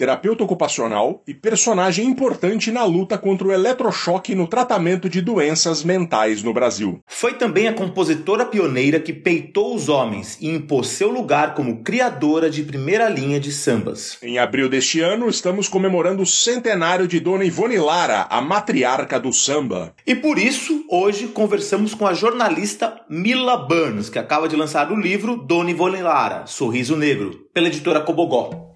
terapeuta ocupacional e personagem importante na luta contra o eletrochoque no tratamento de doenças mentais no Brasil. Foi também a compositora pioneira que peitou os homens e impôs seu lugar como criadora de primeira linha de sambas. Em abril deste ano, estamos comemorando o centenário de Dona Ivone Lara, a matriarca do samba. E por isso, hoje conversamos com a jornalista Mila Burns, que acaba de lançar o livro Dona Ivone Lara, Sorriso Negro, pela editora Cobogó.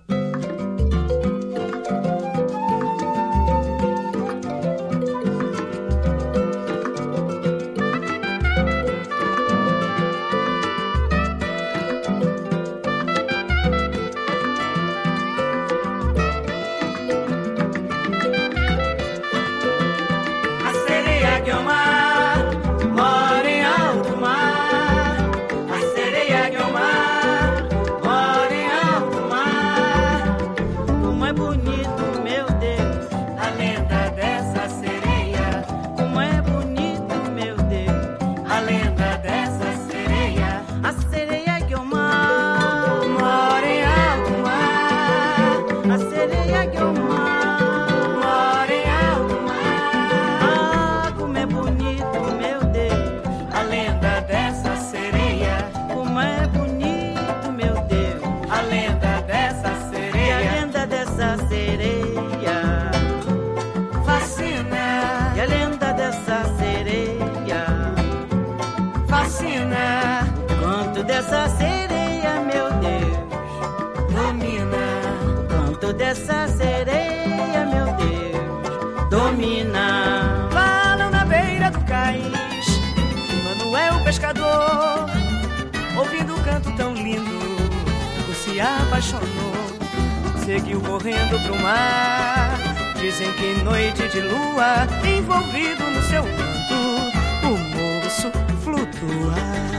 Seguiu correndo pro mar. Dizem que noite de lua, envolvido no seu canto, o moço flutua.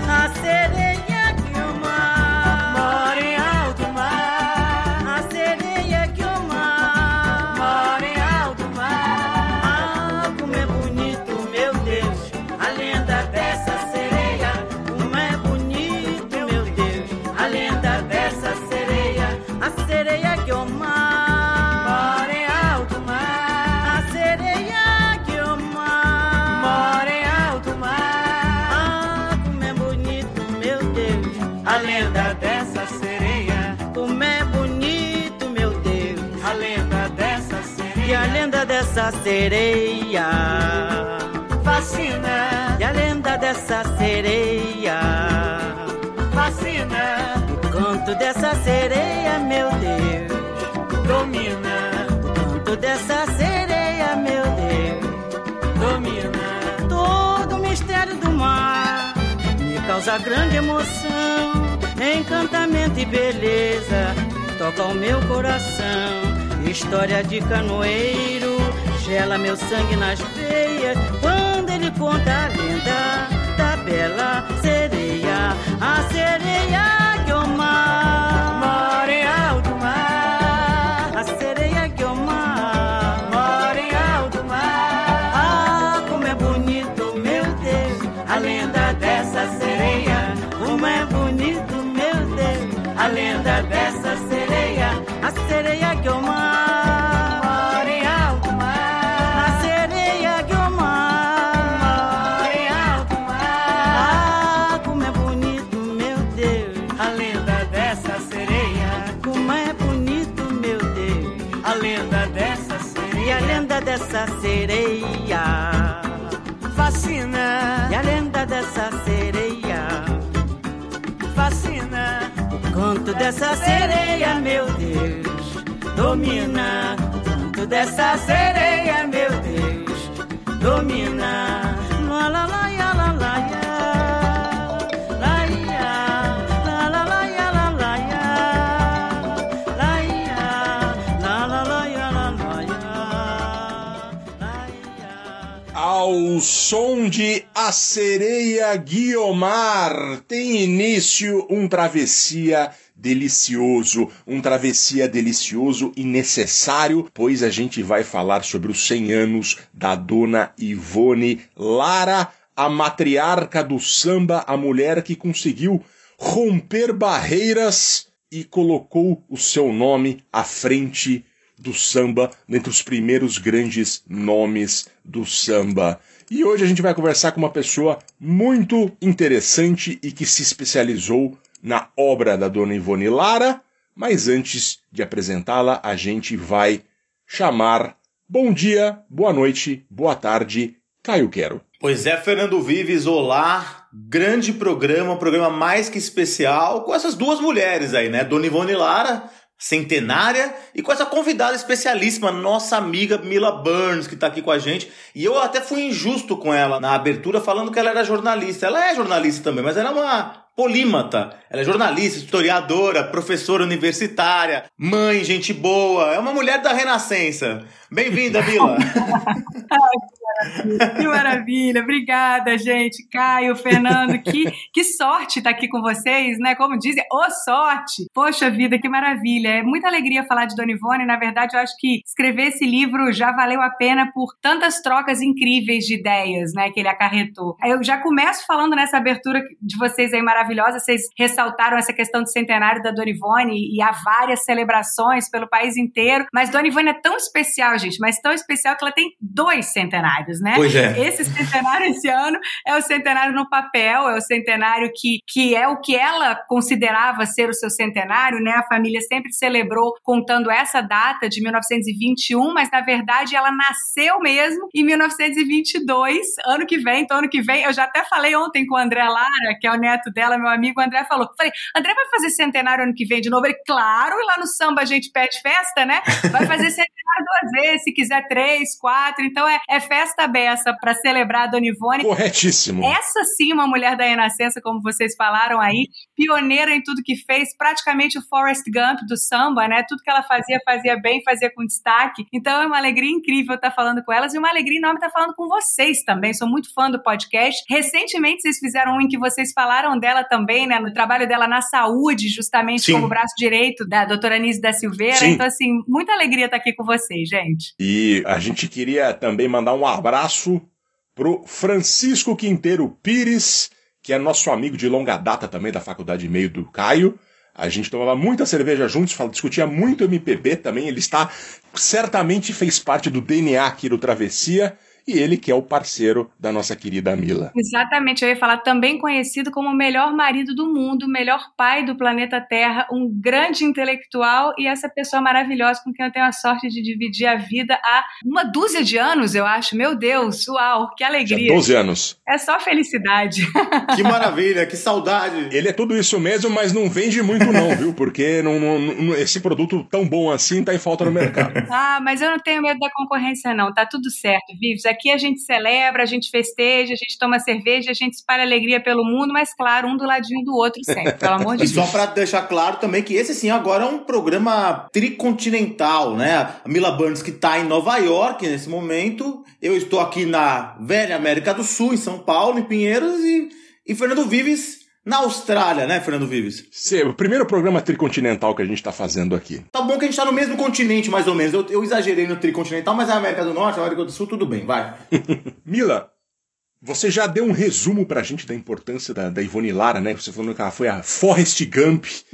A sereia sereia fascina. E a lenda dessa sereia fascina. O canto dessa sereia, meu Deus, domina. O canto dessa sereia, meu Deus, domina. Todo o mistério do mar me causa grande emoção. Encantamento e beleza toca o meu coração. História de canoeiro gela meu sangue nas veias quando ele conta a lenda da bela sereia, a sereia Dessa sereia fascina. O canto dessa sereia, meu Deus, domina. O canto dessa sereia, meu Deus, domina. La la la ya la la. Ao som de A Sereia Guiomar, tem início um travessia delicioso, um travessia delicioso e necessário, pois a gente vai falar sobre os 100 anos da dona Ivone Lara, a matriarca do samba, a mulher que conseguiu romper barreiras e colocou o seu nome à frente do samba, dentre os primeiros grandes nomes do samba. E hoje a gente vai conversar com uma pessoa muito interessante e que se especializou na obra da dona Ivone Lara, mas antes de apresentá-la, a gente vai chamar Bom dia, boa noite, boa tarde, Caio Quero. Pois é, Fernando Vives, olá. Grande programa, programa mais que especial, com essas duas mulheres aí, né? Dona Ivone Lara, centenária, e com essa convidada especialíssima, nossa amiga Mila Burns, que está aqui com a gente. E eu até fui injusto com ela na abertura, falando que ela era jornalista. Ela é jornalista também, mas ela é uma polímata. Ela é jornalista, historiadora, professora universitária, mãe, gente boa. É uma mulher da renascença. Bem-vinda, Mila. que maravilha, obrigada, gente. Caio, Fernando, que, que sorte estar aqui com vocês, né? Como dizem, ô oh, sorte! Poxa vida, que maravilha. É muita alegria falar de Dona Ivone. Na verdade, eu acho que escrever esse livro já valeu a pena por tantas trocas incríveis de ideias, né, que ele acarretou. Eu já começo falando nessa abertura de vocês aí maravilhosa. Vocês ressaltaram essa questão do centenário da Dona Ivone e há várias celebrações pelo país inteiro. Mas Dona Ivone é tão especial, gente, mas tão especial que ela tem dois centenários centenários, né? Pois é. Esse centenário esse ano é o centenário no papel, é o centenário que, que é o que ela considerava ser o seu centenário, né? A família sempre celebrou contando essa data de 1921, mas na verdade ela nasceu mesmo em 1922, ano que vem, então ano que vem, eu já até falei ontem com o André Lara, que é o neto dela, meu amigo, o André falou, falei, André vai fazer centenário ano que vem de novo? Ele, claro, e lá no samba a gente pede festa, né? Vai fazer centenário duas vezes, se quiser três, quatro, então é, é festa festa beça para celebrar a Dona Ivone. Corretíssimo. Essa sim, uma mulher da renascença, como vocês falaram aí, pioneira em tudo que fez, praticamente o Forrest Gump do samba, né? Tudo que ela fazia, fazia bem, fazia com destaque. Então é uma alegria incrível estar falando com elas e uma alegria enorme estar falando com vocês também. Sou muito fã do podcast. Recentemente vocês fizeram um em que vocês falaram dela também, né? No trabalho dela na saúde, justamente sim. como braço direito da doutora Anise da Silveira. Sim. Então, assim, muita alegria estar aqui com vocês, gente. E a gente queria também mandar um abraço pro Francisco Quinteiro Pires, que é nosso amigo de longa data também da Faculdade Meio do Caio. A gente tomava muita cerveja juntos, discutia muito MPB também. Ele está certamente fez parte do DNA aqui do Travessia e ele que é o parceiro da nossa querida Mila. Exatamente, eu ia falar também conhecido como o melhor marido do mundo, o melhor pai do planeta Terra, um grande intelectual e essa pessoa maravilhosa com quem eu tenho a sorte de dividir a vida há uma dúzia de anos, eu acho. Meu Deus, uau, que alegria. Já 12 anos. É só felicidade. Que maravilha, que saudade. Ele é tudo isso mesmo, mas não vende muito não, viu? Porque não, não, esse produto tão bom assim tá em falta no mercado. ah, mas eu não tenho medo da concorrência não, tá tudo certo, Vives. Aqui a gente celebra, a gente festeja, a gente toma cerveja, a gente espalha alegria pelo mundo, mas claro, um do ladinho do outro sempre, pelo amor de Deus. Só para deixar claro também que esse sim agora é um programa tricontinental, né? A Mila Burns que está em Nova York nesse momento, eu estou aqui na velha América do Sul, em São Paulo, em Pinheiros e, e Fernando Vives na Austrália, né, Fernando Vives? Sim, o primeiro programa tricontinental que a gente está fazendo aqui. Tá bom que a gente está no mesmo continente, mais ou menos. Eu, eu, exagerei no tricontinental, mas é a América do Norte, a América do Sul, tudo bem, vai. Mila, você já deu um resumo pra gente da importância da, da Ivone Lara, né? Você falou que ela foi a Forrest Gump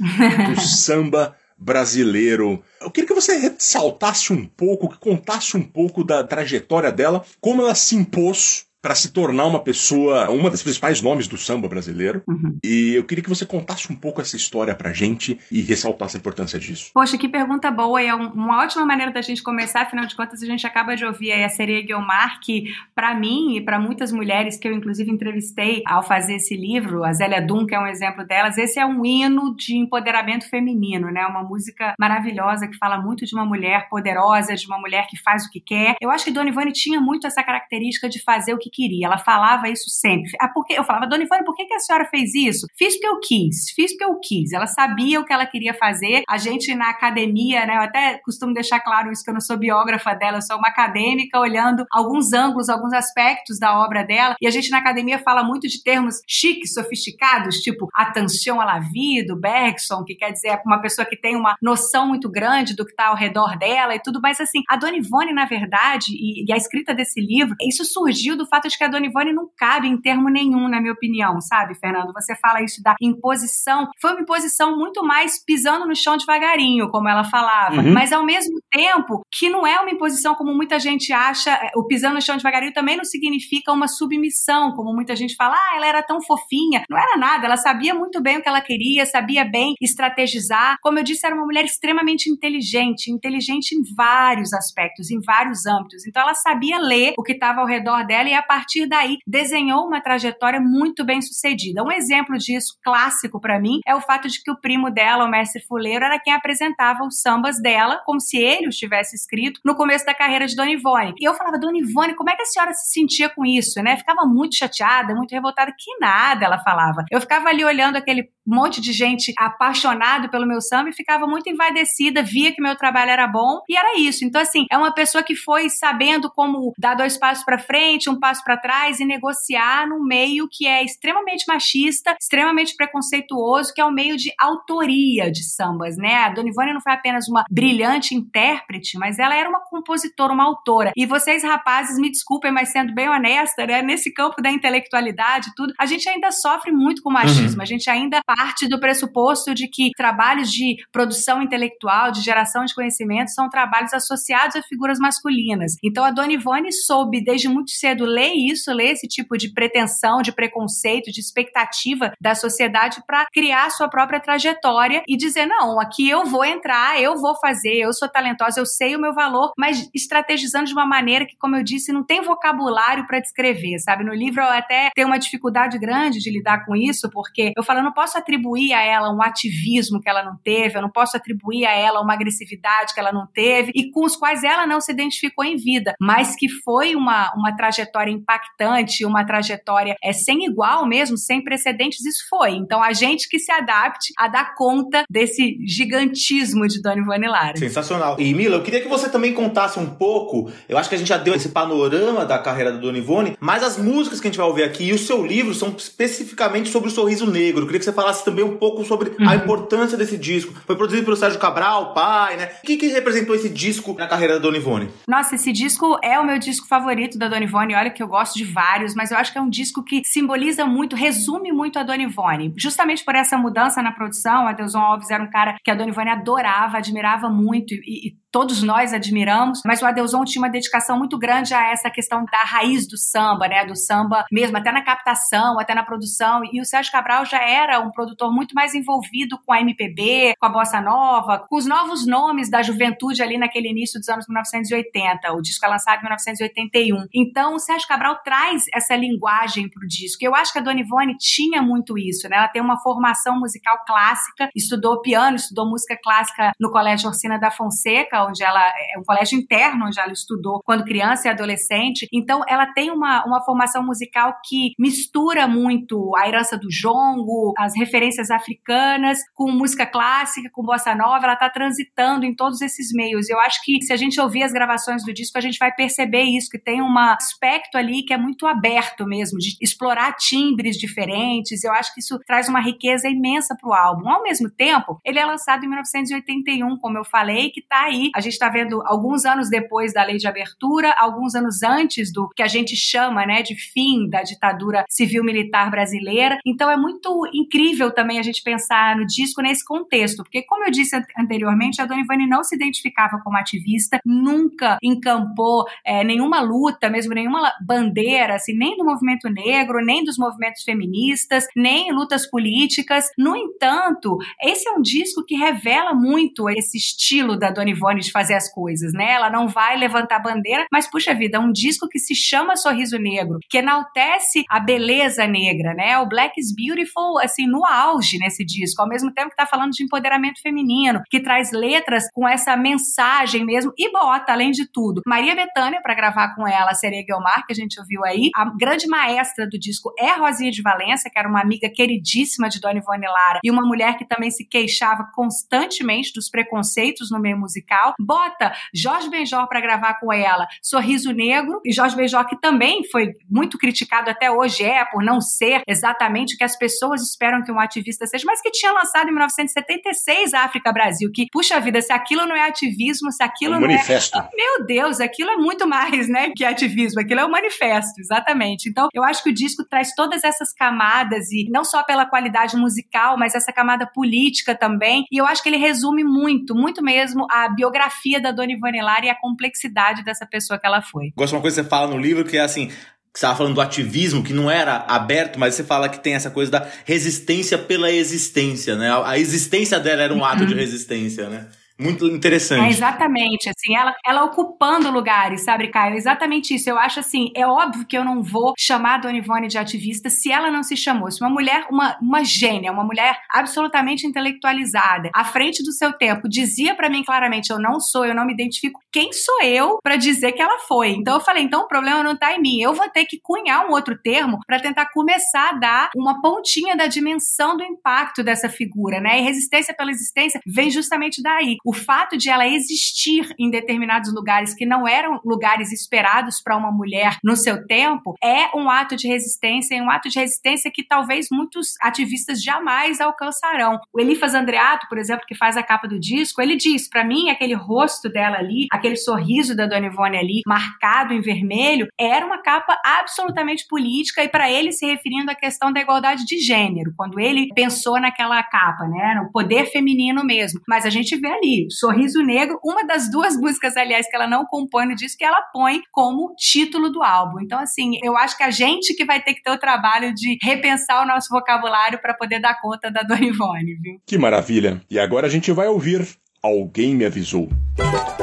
do samba brasileiro. Eu queria que você ressaltasse um pouco, que contasse um pouco da trajetória dela, como ela se impôs para se tornar uma pessoa, uma das principais nomes do samba brasileiro. Uhum. E eu queria que você contasse um pouco essa história pra gente e ressaltasse a importância disso. Poxa, que pergunta boa e é uma ótima maneira da gente começar, afinal de contas a gente acaba de ouvir aí a Sereia Guilmar, que para mim e para muitas mulheres que eu inclusive entrevistei ao fazer esse livro, a Zélia que é um exemplo delas, esse é um hino de empoderamento feminino, né? Uma música maravilhosa que fala muito de uma mulher poderosa, de uma mulher que faz o que quer. Eu acho que Dona Ivone tinha muito essa característica de fazer o que queria. Ela falava isso sempre. Ah, porque eu falava, Dona Ivone, por que, que a senhora fez isso? Fiz porque eu quis, fiz porque eu quis. Ela sabia o que ela queria fazer. A gente na academia, né? Eu até costumo deixar claro isso que eu não sou biógrafa dela, eu sou uma acadêmica olhando alguns ângulos, alguns aspectos da obra dela. E a gente na academia fala muito de termos chiques, sofisticados, tipo attention à la do Bergson, que quer dizer uma pessoa que tem uma noção muito grande do que está ao redor dela e tudo. Mas assim, a Dona Ivone, na verdade, e, e a escrita desse livro, isso surgiu do fato de que a Dona Ivone não cabe em termo nenhum, na minha opinião, sabe, Fernando? Você fala isso da imposição. Foi uma imposição muito mais pisando no chão devagarinho, como ela falava. Uhum. Mas ao mesmo tempo que não é uma imposição como muita gente acha, é, o pisando no chão devagarinho também não significa uma submissão, como muita gente fala, ah, ela era tão fofinha. Não era nada, ela sabia muito bem o que ela queria, sabia bem estrategizar. Como eu disse, era uma mulher extremamente inteligente, inteligente em vários aspectos, em vários âmbitos. Então ela sabia ler o que estava ao redor dela e a partir daí desenhou uma trajetória muito bem sucedida. Um exemplo disso clássico para mim é o fato de que o primo dela, o mestre Fuleiro, era quem apresentava os sambas dela, como se ele os tivesse escrito no começo da carreira de Dona Ivone. E eu falava, Dona Ivone, como é que a senhora se sentia com isso, né? Ficava muito chateada, muito revoltada. Que nada, ela falava. Eu ficava ali olhando aquele monte de gente apaixonado pelo meu samba e ficava muito envaidecida, via que meu trabalho era bom e era isso. Então, assim, é uma pessoa que foi sabendo como dar dois passos para frente, um passo para trás e negociar num meio que é extremamente machista, extremamente preconceituoso, que é o meio de autoria de sambas, né? A Dona Ivone não foi apenas uma brilhante intérprete, mas ela era uma compositora, uma autora. E vocês, rapazes, me desculpem, mas sendo bem honesta, né? Nesse campo da intelectualidade tudo, a gente ainda sofre muito com machismo, uhum. a gente ainda parte do pressuposto de que trabalhos de produção intelectual, de geração de conhecimento, são trabalhos associados a figuras masculinas. Então a Dona Ivone soube desde muito cedo ler isso, ler esse tipo de pretensão, de preconceito, de expectativa da sociedade para criar sua própria trajetória e dizer: não, aqui eu vou entrar, eu vou fazer, eu sou talentosa, eu sei o meu valor, mas estrategizando de uma maneira que, como eu disse, não tem vocabulário para descrever, sabe? No livro eu até tenho uma dificuldade grande de lidar com isso, porque eu falo, eu não posso atribuir a ela um ativismo que ela não teve, eu não posso atribuir a ela uma agressividade que ela não teve e com os quais ela não se identificou em vida, mas que foi uma, uma trajetória impactante, uma trajetória é, sem igual mesmo, sem precedentes, isso foi. Então a gente que se adapte a dar conta desse gigantismo de Dona Ivone Lara. Sensacional. E Mila, eu queria que você também contasse um pouco, eu acho que a gente já deu esse panorama da carreira da Dona Ivone, mas as músicas que a gente vai ouvir aqui e o seu livro são especificamente sobre o sorriso negro. Eu queria que você falasse também um pouco sobre uhum. a importância desse disco. Foi produzido pelo Sérgio Cabral, pai, né? O que, que representou esse disco na carreira da Dona Ivone? Nossa, esse disco é o meu disco favorito da Dona Ivone. Olha que eu gosto de vários, mas eu acho que é um disco que simboliza muito, resume muito a Dona Ivone. Justamente por essa mudança na produção, a Deuson Alves era um cara que a Dona Ivone adorava, admirava muito e, e todos nós admiramos, mas o Adelson tinha uma dedicação muito grande a essa questão da raiz do samba, né? Do samba mesmo, até na captação, até na produção. E o Sérgio Cabral já era um produtor muito mais envolvido com a MPB, com a bossa nova, com os novos nomes da juventude ali naquele início dos anos 1980. O disco é lançado em 1981. Então, o Sérgio Cabral traz essa linguagem pro disco. Eu acho que a Dona Ivone tinha muito isso, né? Ela tem uma formação musical clássica, estudou piano, estudou música clássica no Colégio Orsina da Fonseca, onde ela é um colégio interno onde ela estudou quando criança e adolescente. Então ela tem uma, uma formação musical que mistura muito a herança do jongo, as referências africanas com música clássica, com bossa nova, ela está transitando em todos esses meios. Eu acho que se a gente ouvir as gravações do disco, a gente vai perceber isso, que tem um aspecto ali que é muito aberto mesmo, de explorar timbres diferentes. Eu acho que isso traz uma riqueza imensa para o álbum. Ao mesmo tempo, ele é lançado em 1981, como eu falei, que está aí a gente está vendo alguns anos depois da lei de abertura, alguns anos antes do que a gente chama né, de fim da ditadura civil-militar brasileira. Então é muito incrível também a gente pensar no disco nesse contexto, porque, como eu disse anteriormente, a Dona Ivone não se identificava como ativista, nunca encampou é, nenhuma luta, mesmo nenhuma bandeira, assim, nem do movimento negro, nem dos movimentos feministas, nem lutas políticas. No entanto, esse é um disco que revela muito esse estilo da Dona Ivone de fazer as coisas, né? Ela não vai levantar bandeira, mas puxa vida, um disco que se chama Sorriso Negro, que enaltece a beleza negra, né? O Black is Beautiful, assim, no auge nesse disco, ao mesmo tempo que tá falando de empoderamento feminino, que traz letras com essa mensagem mesmo e bota, além de tudo, Maria Bethânia para gravar com ela a Sereia Guilmar, que a gente ouviu aí. A grande maestra do disco é Rosinha de Valença, que era uma amiga queridíssima de Dona Ivone Lara e uma mulher que também se queixava constantemente dos preconceitos no meio musical. Bota Jorge Benjor para gravar com ela Sorriso Negro e Jorge Benjor que também foi muito criticado até hoje é por não ser exatamente o que as pessoas esperam que um ativista seja, mas que tinha lançado em 1976 a África Brasil, que puxa vida, se aquilo não é ativismo, se aquilo um não manifesto. é Meu Deus, aquilo é muito mais, né, que ativismo, aquilo é um manifesto, exatamente. Então, eu acho que o disco traz todas essas camadas e não só pela qualidade musical, mas essa camada política também. E eu acho que ele resume muito, muito mesmo a biografia da Dona Ivone Lara e a complexidade dessa pessoa que ela foi. Gosto de uma coisa que você fala no livro que é assim, que você estava falando do ativismo, que não era aberto, mas você fala que tem essa coisa da resistência pela existência, né? A existência dela era um ato de resistência, né? Muito interessante. É exatamente, assim, ela, ela ocupando lugares, sabe, Caio? Exatamente isso. Eu acho assim, é óbvio que eu não vou chamar a Dona Ivone de ativista se ela não se chamou. Se uma mulher, uma, uma gênia, uma mulher absolutamente intelectualizada, à frente do seu tempo, dizia para mim claramente: eu não sou, eu não me identifico. Quem sou eu para dizer que ela foi? Então eu falei: então o problema não tá em mim. Eu vou ter que cunhar um outro termo para tentar começar a dar uma pontinha da dimensão do impacto dessa figura, né? E resistência pela existência vem justamente daí. O fato de ela existir em determinados lugares que não eram lugares esperados para uma mulher no seu tempo é um ato de resistência, e um ato de resistência que talvez muitos ativistas jamais alcançarão. O Elifas Andreato, por exemplo, que faz a capa do disco, ele diz: para mim, aquele rosto dela ali, aquele sorriso da Dona Ivone ali, marcado em vermelho, era uma capa absolutamente política e para ele se referindo à questão da igualdade de gênero, quando ele pensou naquela capa, né, no poder feminino mesmo. Mas a gente vê ali Sorriso Negro, uma das duas músicas, aliás, que ela não compõe no disco, que ela põe como título do álbum. Então, assim, eu acho que a gente que vai ter que ter o trabalho de repensar o nosso vocabulário para poder dar conta da Dona Ivone, viu? Que maravilha! E agora a gente vai ouvir Alguém Me Avisou. Tipa!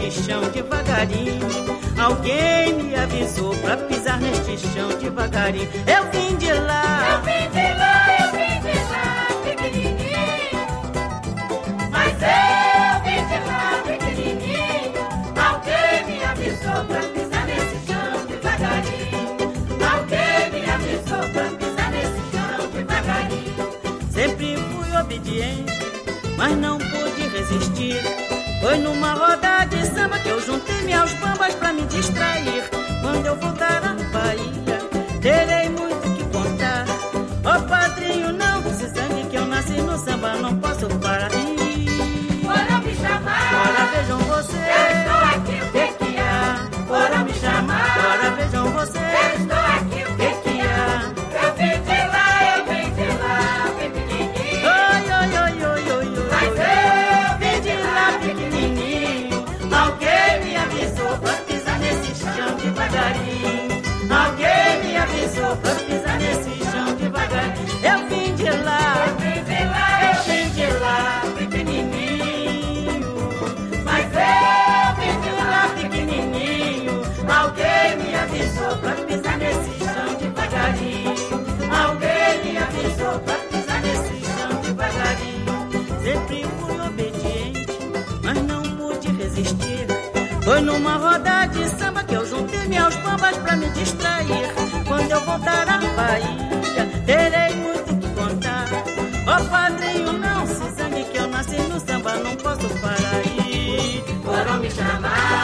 Neste chão devagarinho. Alguém me avisou pra pisar neste chão devagarinho. Eu vim de lá, eu vim de lá, eu vim de lá, pequenininho. Mas eu vim de lá, pequenininho. Alguém me avisou pra pisar nesse chão devagarinho. Alguém me avisou pra pisar nesse chão devagarinho. Sempre fui obediente, mas não pude resistir. Foi numa roda de samba que eu juntei meus bambas pra me distrair. Quando eu voltar à Bahia, terei muito que contar. Ó oh, padrinho, Quando eu voltar à Bahia, terei muito que contar. Ó padrinho, não se zangue que eu nasci no samba, não posso parar aí. foram me chamar.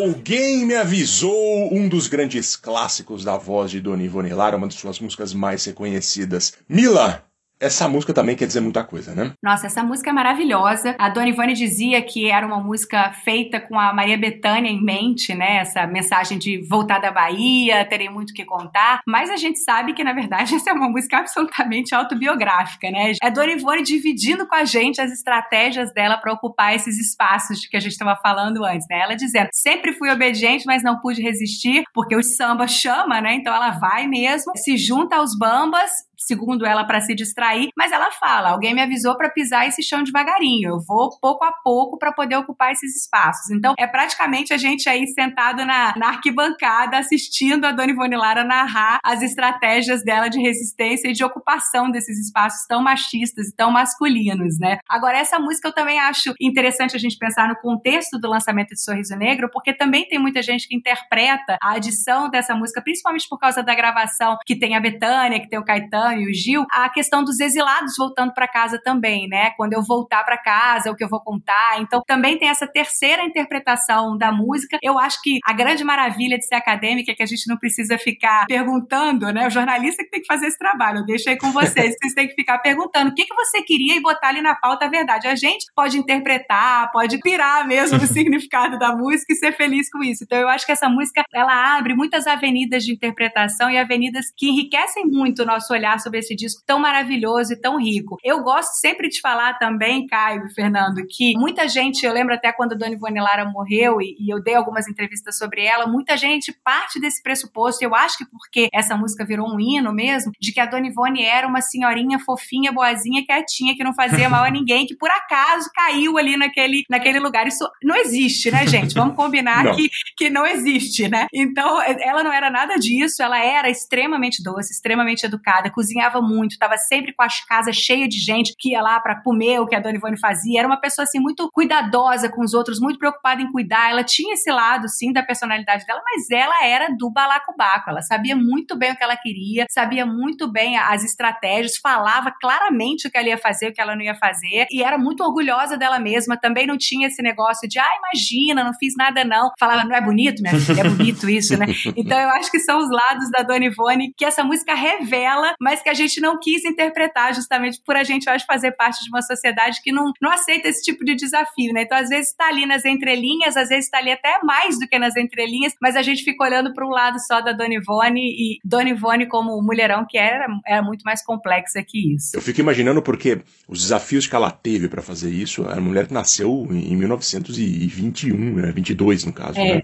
Alguém me avisou, um dos grandes clássicos da voz de Dona Ivone Lara, uma de suas músicas mais reconhecidas. Mila, essa música também quer dizer muita coisa, né? Nossa, essa música é maravilhosa. A Dona Ivone dizia que era uma música feita com a Maria Bethânia em mente, né? Essa mensagem de voltar da Bahia, terei muito que contar. Mas a gente sabe que, na verdade, essa é uma música absolutamente autobiográfica, né? É Dona Ivone dividindo com a gente as estratégias dela para ocupar esses espaços de que a gente estava falando antes, né? Ela dizendo: sempre fui obediente, mas não pude resistir, porque o samba chama, né? Então ela vai mesmo, se junta aos bambas segundo ela, para se distrair, mas ela fala: alguém me avisou para pisar esse chão devagarinho, eu vou pouco a pouco para poder ocupar esses espaços. Então, é praticamente a gente aí sentado na, na arquibancada assistindo a Dona Ivone Lara narrar as estratégias dela de resistência e de ocupação desses espaços tão machistas e tão masculinos, né? Agora, essa música eu também acho interessante a gente pensar no contexto do lançamento de Sorriso Negro, porque também tem muita gente que interpreta a adição dessa música, principalmente por causa da gravação que tem a Betânia, que tem o Caetano e o Gil, a questão dos exilados voltando para casa também, né? Quando eu voltar para casa, o que eu vou contar. Então, também tem essa terceira interpretação da música. Eu acho que a grande maravilha de ser acadêmica é que a gente não precisa ficar perguntando, né? O jornalista que tem que fazer esse trabalho. Eu deixo aí com vocês. Vocês têm que ficar perguntando o que, que você queria e botar ali na pauta a verdade. A gente pode interpretar, pode pirar mesmo o significado da música e ser feliz com isso. Então, eu acho que essa música, ela abre muitas avenidas de interpretação e avenidas que enriquecem muito o nosso olhar sobre esse disco tão maravilhoso e tão rico. Eu gosto sempre de falar também, Caio e Fernando, que muita gente, eu lembro até quando a Dona Ivone Lara morreu e, e eu dei algumas entrevistas sobre ela, muita gente parte desse pressuposto, eu acho que porque essa música virou um hino mesmo, de que a Dona Ivone era uma senhorinha fofinha, boazinha, quietinha, que não fazia mal a ninguém, que por acaso caiu ali naquele, naquele lugar. Isso não existe, né, gente? Vamos combinar não. Que, que não existe, né? Então, ela não era nada disso, ela era extremamente doce, extremamente educada, cozinhava muito, estava sempre com as casas cheias de gente que ia lá para comer o que a Dona Ivone fazia. Era uma pessoa assim muito cuidadosa com os outros, muito preocupada em cuidar. Ela tinha esse lado sim da personalidade dela, mas ela era do balacobaco. Ela sabia muito bem o que ela queria, sabia muito bem as estratégias, falava claramente o que ela ia fazer, o que ela não ia fazer e era muito orgulhosa dela mesma. Também não tinha esse negócio de, ah, imagina, não fiz nada não. Falava, não é bonito, minha filha? É bonito isso, né? Então eu acho que são os lados da Dona Ivone que essa música revela, mas mas que a gente não quis interpretar justamente por a gente, eu acho, fazer parte de uma sociedade que não, não aceita esse tipo de desafio, né? Então, às vezes está ali nas entrelinhas, às vezes está ali até mais do que nas entrelinhas, mas a gente fica olhando para um lado só da Dona Ivone e Dona Ivone como mulherão que era, era muito mais complexa que isso. Eu fico imaginando porque os desafios que ela teve para fazer isso, era uma mulher que nasceu em 1921, né? 22 no caso, é. né?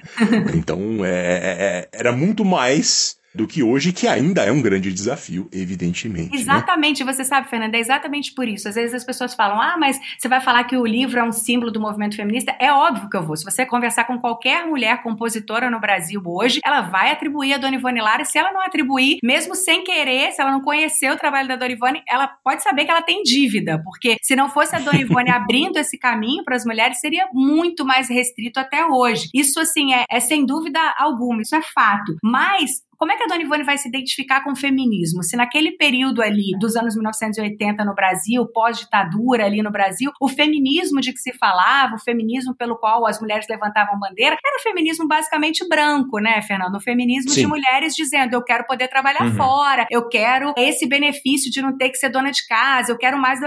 Então, é, é, é, era muito mais do que hoje, que ainda é um grande desafio, evidentemente. Né? Exatamente, né? você sabe, Fernanda, é exatamente por isso. Às vezes as pessoas falam, ah, mas você vai falar que o livro é um símbolo do movimento feminista. É óbvio que eu vou. Se você conversar com qualquer mulher compositora no Brasil hoje, ela vai atribuir a Dona Ivone Lara, se ela não atribuir, mesmo sem querer, se ela não conhecer o trabalho da Dona Ivone, ela pode saber que ela tem dívida, porque se não fosse a Dona Ivone abrindo esse caminho para as mulheres, seria muito mais restrito até hoje. Isso, assim, é, é sem dúvida alguma, isso é fato. Mas como é que a Dona Ivone vai se identificar com o feminismo? Se naquele período ali dos anos 1980 no Brasil, pós-ditadura ali no Brasil, o feminismo de que se falava, o feminismo pelo qual as mulheres levantavam bandeira, era o feminismo basicamente branco, né, Fernando? O feminismo Sim. de mulheres dizendo: eu quero poder trabalhar uhum. fora, eu quero esse benefício de não ter que ser dona de casa, eu quero mais.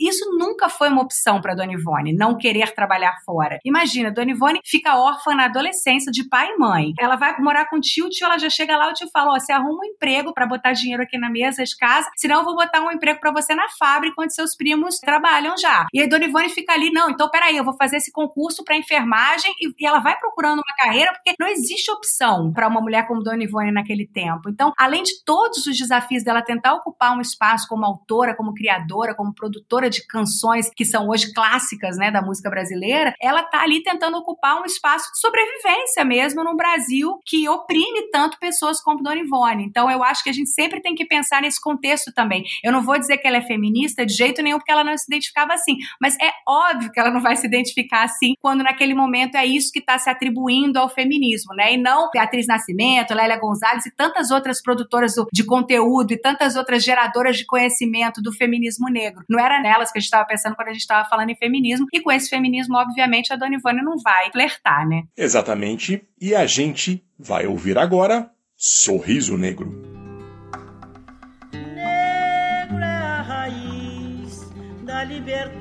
Isso nunca foi uma opção para Dona Ivone, não querer trabalhar fora. Imagina, Dona Ivone fica órfã na adolescência de pai e mãe. Ela vai morar com o tio, o tio ela já chega lá, eu te falo, ó, você arruma um emprego para botar dinheiro aqui na mesa de casa, senão eu vou botar um emprego para você na fábrica onde seus primos trabalham já. E a Dona Ivone fica ali, não, então peraí, eu vou fazer esse concurso para enfermagem e, e, ela vai procurando uma carreira porque não existe opção para uma mulher como Dona Ivone naquele tempo. Então, além de todos os desafios dela tentar ocupar um espaço como autora, como criadora, como produtora de canções que são hoje clássicas, né, da música brasileira, ela tá ali tentando ocupar um espaço de sobrevivência mesmo no Brasil que oprime tanto pessoas como Dona Ivone. Então eu acho que a gente sempre tem que pensar nesse contexto também. Eu não vou dizer que ela é feminista de jeito nenhum, porque ela não se identificava assim. Mas é óbvio que ela não vai se identificar assim quando naquele momento é isso que está se atribuindo ao feminismo, né? E não Beatriz Nascimento, Lélia Gonzalez e tantas outras produtoras de conteúdo e tantas outras geradoras de conhecimento do feminismo negro. Não era nelas que a gente estava pensando quando a gente estava falando em feminismo. E com esse feminismo, obviamente, a Dona Ivone não vai flertar, né? Exatamente. E a gente vai ouvir agora Sorriso Negro. Negro é a raiz da liberdade.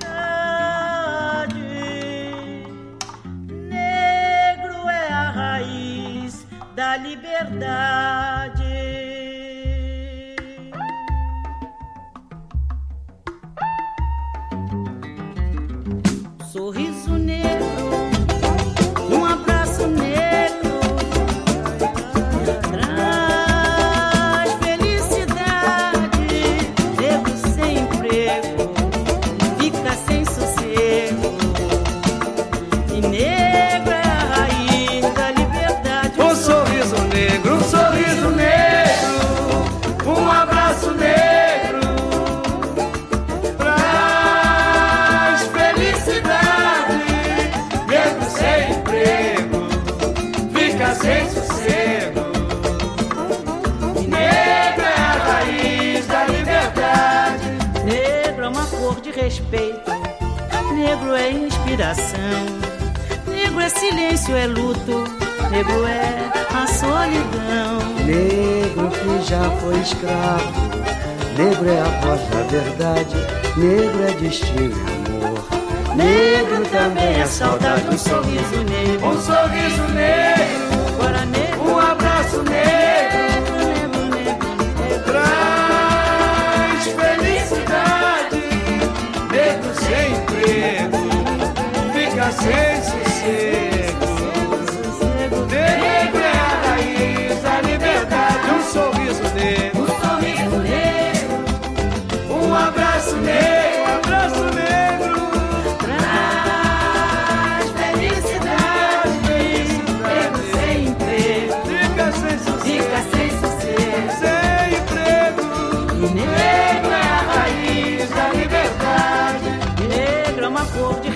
Negro é a raiz da liberdade.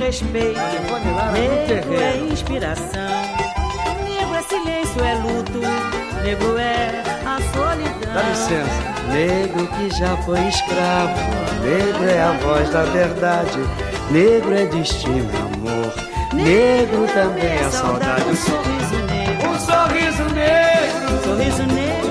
Respeito. Negro é inspiração. Negro é silêncio, é luto. Negro é a solidão. Dá licença. Negro que já foi escravo, negro é a voz da verdade, negro é destino amor. Negro também é saudade. Um sorriso negro. Um sorriso negro, Sorriso negro.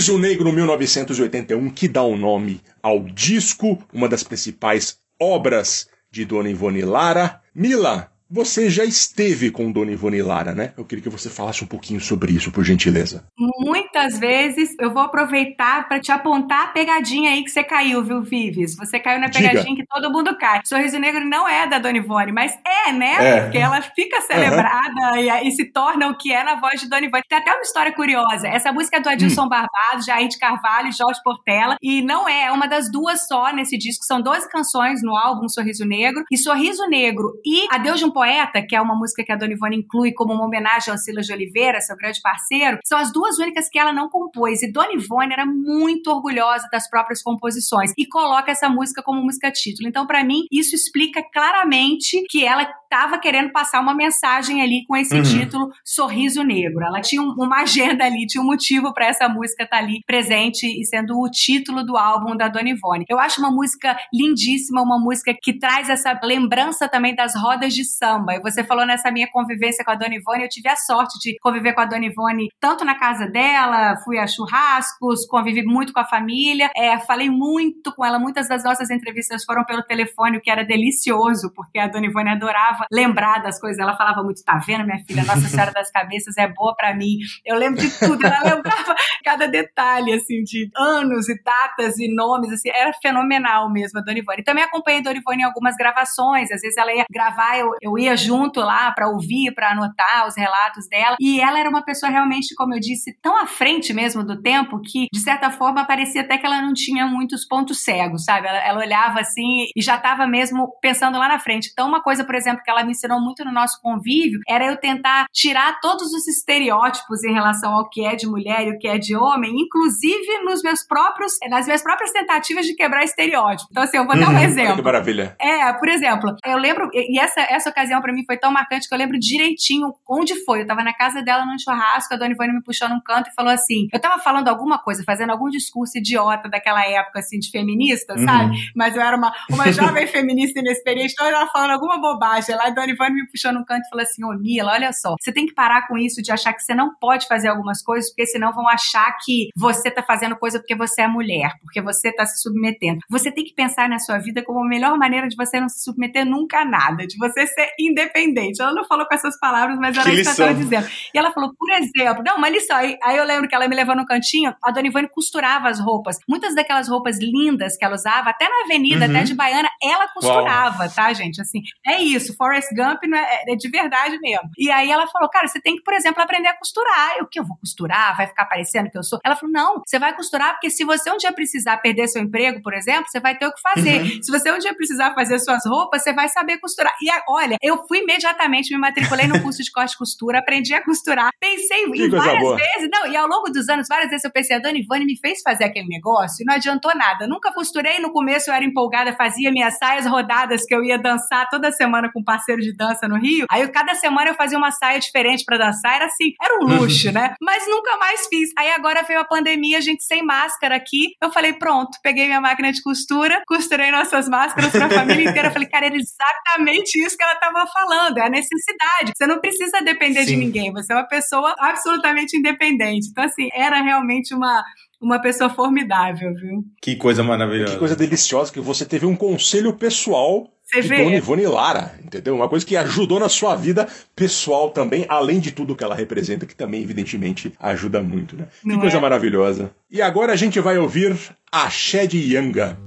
Sorriso Negro 1981, que dá o nome ao disco, uma das principais obras de Dona Ivone Lara. Mila, você já esteve com Dona Ivone Lara, né? Eu queria que você falasse um pouquinho sobre isso, por gentileza. Muitas vezes eu vou aproveitar para te apontar a pegadinha aí que você caiu, viu, Vives? Você caiu na Diga. pegadinha que todo mundo cai. Sorriso Negro não é da Dona Ivone, mas é, né? É. Porque ela fica celebrada e, e se torna o que é na voz de Dona Ivone. Tem até uma história curiosa. Essa música é do Adilson Barbados, Jair de Carvalho Jorge Portela. E não é, é uma das duas só nesse disco. São 12 canções no álbum Sorriso Negro. E Sorriso Negro e Adeus de um Poeta, que é uma música que a Dona Ivone inclui como uma homenagem ao Silas de Oliveira, seu grande parceiro, são as duas únicas que ela não compôs. E Dona Ivone era muito orgulhosa das próprias composições e coloca essa música como música título. Então, para mim, isso explica claramente que ela estava querendo passar uma mensagem ali com esse Uhum. título Sorriso Negro. Ela tinha um- uma agenda ali, tinha um motivo para essa música estar ali presente e sendo o título do álbum da Dona Ivone. Eu acho uma música lindíssima, uma música que traz essa lembrança também das rodas de samba. E você falou nessa minha convivência com a Dona Ivone, eu tive a sorte de conviver com a Dona Ivone tanto na casa dela, fui a churrascos, convivi muito com a família, é, falei muito com ela, muitas das nossas entrevistas foram pelo telefone, o que era delicioso, porque a Dona Ivone adorava lembrar das coisas, ela falava muito, tá vendo minha filha, Nossa Senhora das Cabeças é boa pra mim, eu lembro de tudo, ela lembrava cada detalhe, assim, de anos e datas e nomes, assim, era fenomenal mesmo a Dona Ivone. Também acompanhei a Dona Ivone em algumas gravações, às vezes ela ia gravar, eu, eu ia junto lá pra ouvir, pra anotar os relatos dela, e ela era uma pessoa realmente, como eu disse, tão à frente mesmo do tempo, que de certa forma parecia até que ela não tinha muitos pontos cegos, sabe? Ela, ela olhava assim e já estava mesmo pensando lá na frente. Então, uma coisa, por exemplo, que ela me ensinou muito no nosso convívio era eu tentar tirar todos os estereótipos em relação ao que é de mulher e o que é de homem, inclusive nos meus próprios, nas minhas próprias tentativas de quebrar estereótipo. Então, assim, eu vou dar um Uhum. exemplo. Que maravilha. É, por exemplo, eu lembro, e essa, essa ocasião pra mim foi tão marcante que eu lembro direitinho onde foi. Eu tava na casa dela num churrasco, a Dona Ivone me puxou num canto e falou assim: eu tava falando alguma coisa, fazendo algum discurso idiota daquela época, assim, de feminista, Uhum. sabe? Mas eu era uma, uma jovem feminista inexperiente, então eu tava falando alguma bobagem. Lá a Dona Ivone me puxou num canto e falou assim: Ô Mila, olha só, você tem que parar com isso de achar que você não pode fazer algumas coisas, porque senão vão achar que você tá fazendo coisa porque você é mulher, porque você tá se submetendo. Você tem que pensar na sua vida como a melhor maneira de você não se submeter nunca a nada, de você ser independente. Ela não falou com essas palavras, mas era Que isso que ela estava dizendo. E ela falou, por exemplo, não, uma lição. Aí, aí eu lembro que ela me levou no cantinho, a Dona Ivone costurava as roupas. Muitas daquelas roupas lindas que ela usava, até na avenida, Uhum. até de baiana, ela costurava, tá, gente? Assim, é isso. Forrest Gump não é, é de verdade mesmo. E aí ela falou, cara, você tem que, por exemplo, aprender a costurar. Eu, o que eu vou costurar? Vai ficar parecendo que eu sou? Ela falou, não, você vai costurar porque se você um dia precisar perder seu emprego, por exemplo, você vai ter o que fazer. Uhum. Se você um dia precisar fazer suas roupas, você vai saber costurar. E olha, eu fui imediatamente, me matriculei no curso de corte e costura, aprendi a costurar. Pensei Que em várias boa. vezes, não, e ao longo dos anos, várias vezes eu pensei, a Dona Ivone me fez fazer aquele negócio e não adiantou nada. Eu nunca costurei, no começo eu era empolgada, fazia minhas saias rodadas que eu ia dançar toda semana com um parceiro de dança no Rio. Aí cada semana eu fazia uma saia diferente pra dançar, era assim, era um luxo, né? Mas nunca mais fiz. Aí agora veio a pandemia, a gente sem máscara aqui. Eu falei, pronto, peguei minha máquina de costura, costurei nossas máscaras pra família inteira. Eu falei, cara, era exatamente isso que ela tava falando, é a necessidade. Você não precisa depender de Sim. ninguém, você é uma pessoa absolutamente independente. Então, assim, era realmente uma, uma pessoa formidável, viu? Que coisa maravilhosa. Que coisa deliciosa que você teve um conselho pessoal Você de vê? Dona Ivone Lara, entendeu? Uma coisa que ajudou na sua vida pessoal também, além de tudo que ela representa, que também, evidentemente, ajuda muito, né? Não que coisa é? maravilhosa. E agora a gente vai ouvir Axé de Yanga.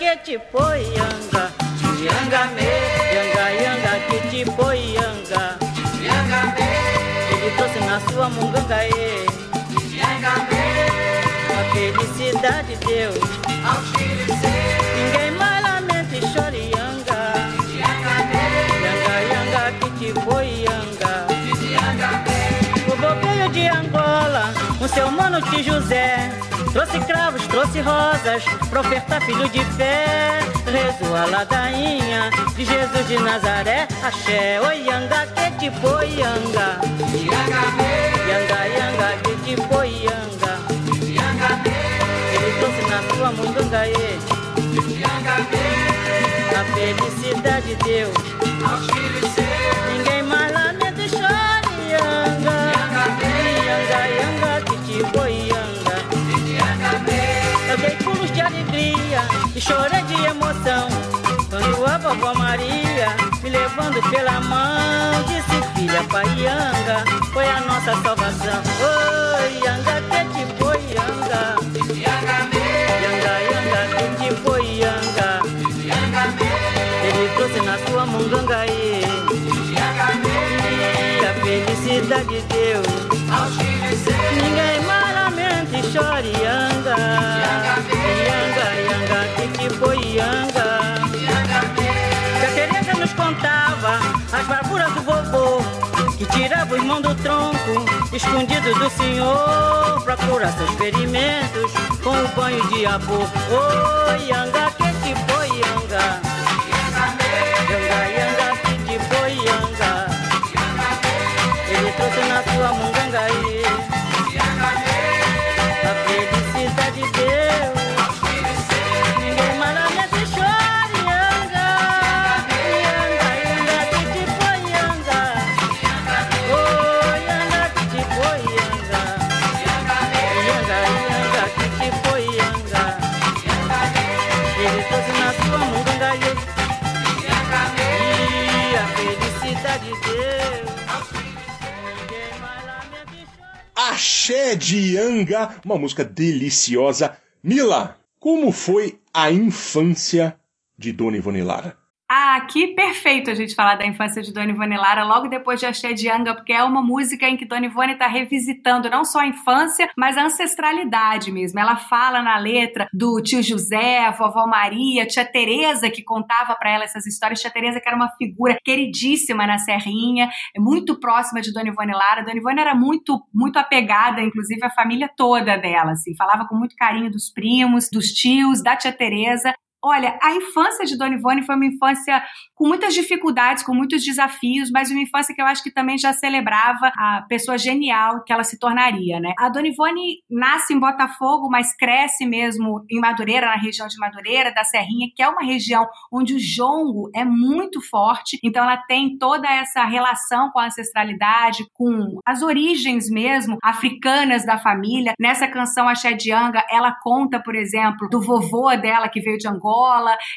Que te poianga, yanga me, yanga yanga que te poianga, yanga me, ele trouxe na sua munganga e, me, a felicidade deu, ao ninguém mais lamenta e chora yanga, yanga me, yanga yanga que te poianga, yanga me, o bloqueio de Angola, o seu mano de José. Trouxe cravos, trouxe rosas, pra ofertar filho de fé. Rezou a ladainha de Jesus de Nazaré. Axé, oi, yanga, que te foi, yanga. Yanga, yanga, que te foi, yanga. Ele trouxe na sua mundanga. A felicidade Deus. Ninguém mais lamenta e chorei de emoção. Quando a vovó Maria, me levando pela mão, disse filha Paianga, foi a nossa salvação. Oi, Yanga, que te foi, Yanga. Yanga, Yanga, que te foi, Yanga. Ele trouxe na sua munganga. E a felicidade de Deus. Ninguém mais lamenta e chora, Yanga. Tirava o irmão do tronco, escondido do senhor, pra curar seus ferimentos, com o banho de amor. Oi, Yanga, que te foi, Yanga? Yanga, Yanga, que te foi, Yanga? Ele trouxe na sua munganga de Yanga, uma música deliciosa. Mila, como foi a infância de Dona Ivone Lara? Ah, que perfeito a gente falar da infância de Dona Ivone Lara logo depois de Axé de Anga, porque é uma música em que Dona Ivone está revisitando não só a infância, mas a ancestralidade mesmo. Ela fala na letra do tio José, vovó Maria, tia Teresa que contava para ela essas histórias. Tia Teresa que era uma figura queridíssima na Serrinha, muito próxima de Dona Ivone Lara. Dona Ivone era muito muito apegada, inclusive a família toda dela, assim, falava com muito carinho dos primos, dos tios, da tia Teresa. Olha, a infância de Dona Ivone foi uma infância com muitas dificuldades, com muitos desafios, mas uma infância que eu acho que também já celebrava a pessoa genial que ela se tornaria, né? A Dona Ivone nasce em Botafogo, mas cresce mesmo em Madureira, na região de Madureira, da Serrinha, que é uma região onde o jongo é muito forte, então ela tem toda essa relação com a ancestralidade, com as origens mesmo africanas da família. Nessa canção Axé de Anga, ela conta, por exemplo, do vovô dela que veio de Angola,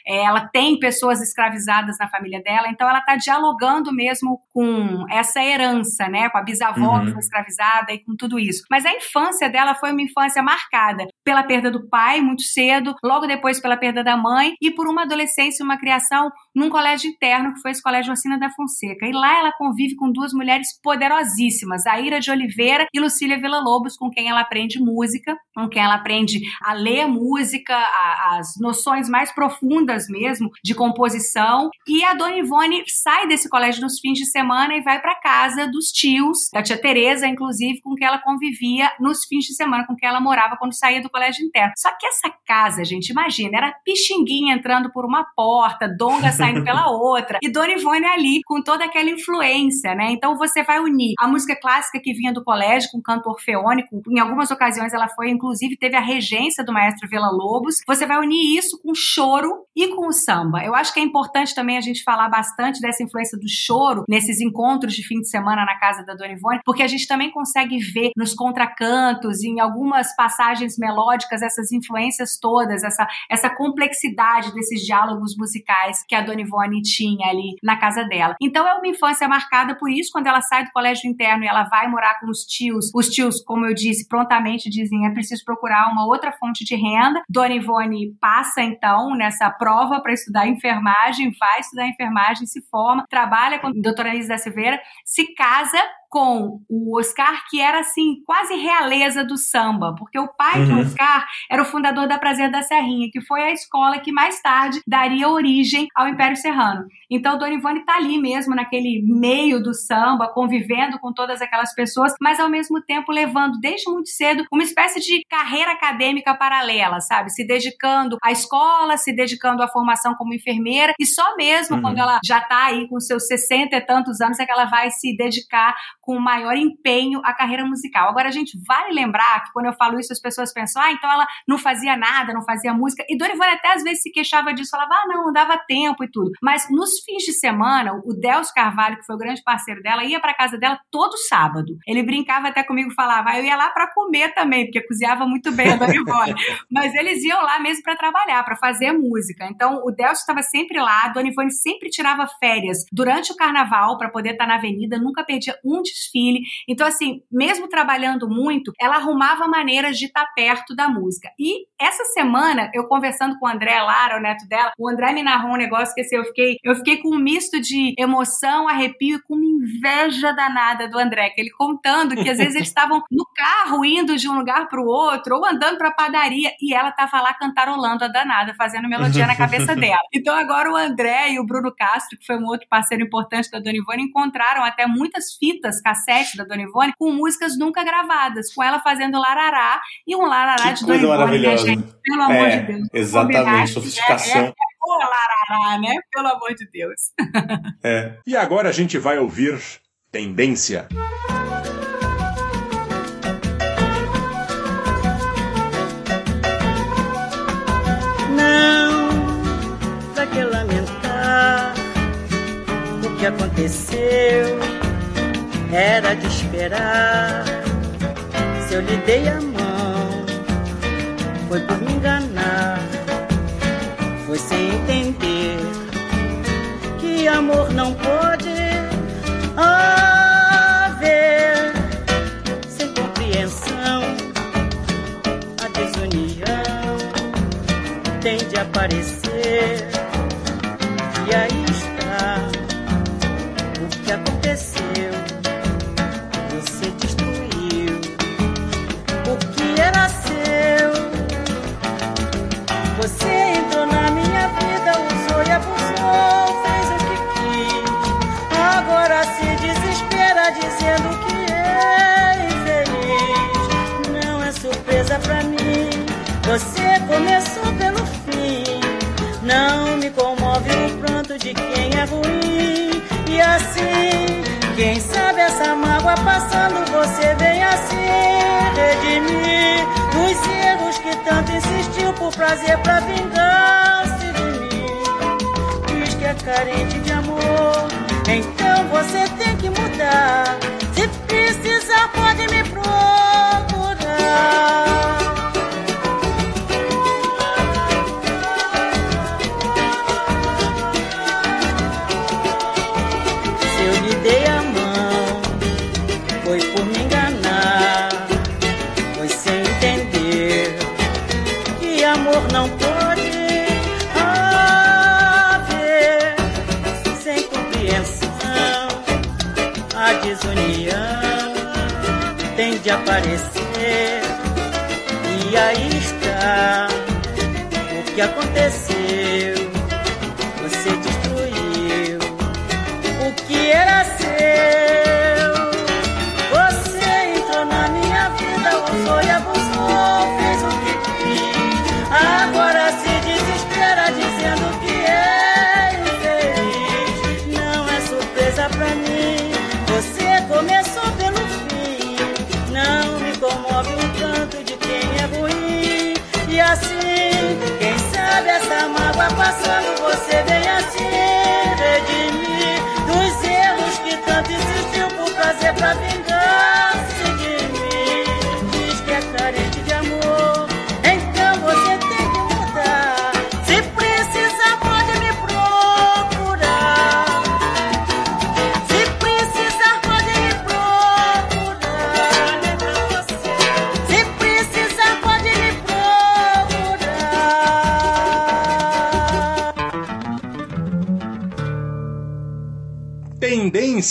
é, ela tem pessoas escravizadas na família dela, então ela está dialogando mesmo com essa herança, né, com a bisavó Uhum. que foi escravizada e com tudo isso. Mas a infância dela foi uma infância marcada pela perda do pai muito cedo, logo depois pela perda da mãe e por uma adolescência uma criação num colégio interno que foi esse colégio Ocina da Fonseca. E lá ela convive com duas mulheres poderosíssimas, a Ira de Oliveira e Lucília Villa-Lobos, com quem ela aprende música, com quem ela aprende a ler música, a- as noções mais profundas mesmo de composição. E a Dona Ivone sai desse colégio nos fins de semana e vai para casa dos tios, da tia Teresa, inclusive, com quem ela convivia nos fins de semana, com quem ela morava quando saía do colégio interno. Só que essa casa, gente, imagina, era Pixinguinha entrando por uma porta, Donga saindo pela outra, e Dona Ivone ali com toda aquela influência, né? Então você vai unir a música clássica que vinha do colégio com canto orfeônico, em algumas ocasiões ela foi, inclusive, teve a regência do maestro Vila Lobos. Você vai unir isso com choro e com o samba. Eu acho que é importante também a gente falar bastante dessa influência do choro nesses encontros de fim de semana na casa da Dona Ivone, porque a gente também consegue ver nos contracantos e em algumas passagens melódicas essas influências todas, essa, essa complexidade desses diálogos musicais que a Dona Ivone tinha ali na casa dela. Então é uma infância marcada por isso, quando ela sai do colégio interno e ela vai morar com os tios, os tios, como eu disse, prontamente dizem, é preciso procurar uma outra fonte de renda. Dona Ivone passa então nessa prova para estudar enfermagem, vai estudar enfermagem, se forma, trabalha com a doutora Anise da Silveira, se casa com o Oscar, que era assim, quase realeza do samba, porque o pai do Uhum. Oscar era o fundador da Prazer da Serrinha, que foi a escola que mais tarde daria origem ao Império Serrano. Então, Dona Ivone está ali mesmo, naquele meio do samba, convivendo com todas aquelas pessoas, mas ao mesmo tempo levando, desde muito cedo, uma espécie de carreira acadêmica paralela, sabe? Se dedicando à escola, se dedicando à formação como enfermeira, e só mesmo Uhum. quando ela já está aí com seus 60 e tantos anos é que ela vai se dedicar com maior empenho à carreira musical. Agora, a gente vale lembrar que quando eu falo isso, as pessoas pensam, ah, então ela não fazia nada, não fazia música. E Dona Ivone até às vezes se queixava disso, falava, ah, não, não dava tempo e tudo. Mas nos fins de semana, o Delcio Carvalho, que foi o grande parceiro dela, ia pra casa dela todo sábado. Ele brincava até comigo, falava, ah, eu ia lá pra comer também, porque cozinhava muito bem a Dona Ivone. Mas eles iam lá mesmo pra trabalhar, pra fazer música. Então, o Delcio estava sempre lá, a Dona Ivone sempre tirava férias durante o carnaval pra poder estar na avenida, nunca perdia um desfile. Então, assim, mesmo trabalhando muito, ela arrumava maneiras de estar perto da música. E essa semana, eu conversando com o André Lara, o neto dela, o André me narrou um negócio que assim, eu fiquei, eu fiquei com um misto de emoção, arrepio e com uma inveja danada do André, que ele contando que às vezes eles estavam no carro indo de um lugar para o outro, ou andando para a padaria, e ela tava lá cantarolando a danada, fazendo melodia na cabeça dela. Então agora o André e o Bruno Castro, que foi um outro parceiro importante da Dona Ivone, encontraram até muitas fitas, cassete da Dona Ivone, com músicas nunca gravadas, com ela fazendo larará e um larará Que de coisa Dona Ivone, né, gente? Pelo amor É, de Deus. exatamente, que sofisticação. É, é, é larará, né? Pelo amor de Deus. É. E agora a gente vai ouvir Tendência. Não, pra que lamentar o que aconteceu? Era de esperar. Se eu lhe dei a mão, foi por me enganar, foi sem entender que amor não pode haver sem compreensão. A desunião tem de aparecer. E aí Você começou pelo fim. Não me comove o pranto de quem é ruim. E assim, quem sabe essa mágoa passando, você vem assim redimir dos erros que tanto insistiu por prazer pra vingar-se de mim. Diz que é carente de amor, então você tem que mudar. Se precisar, pode me aparecer, e aí está o que aconteceu.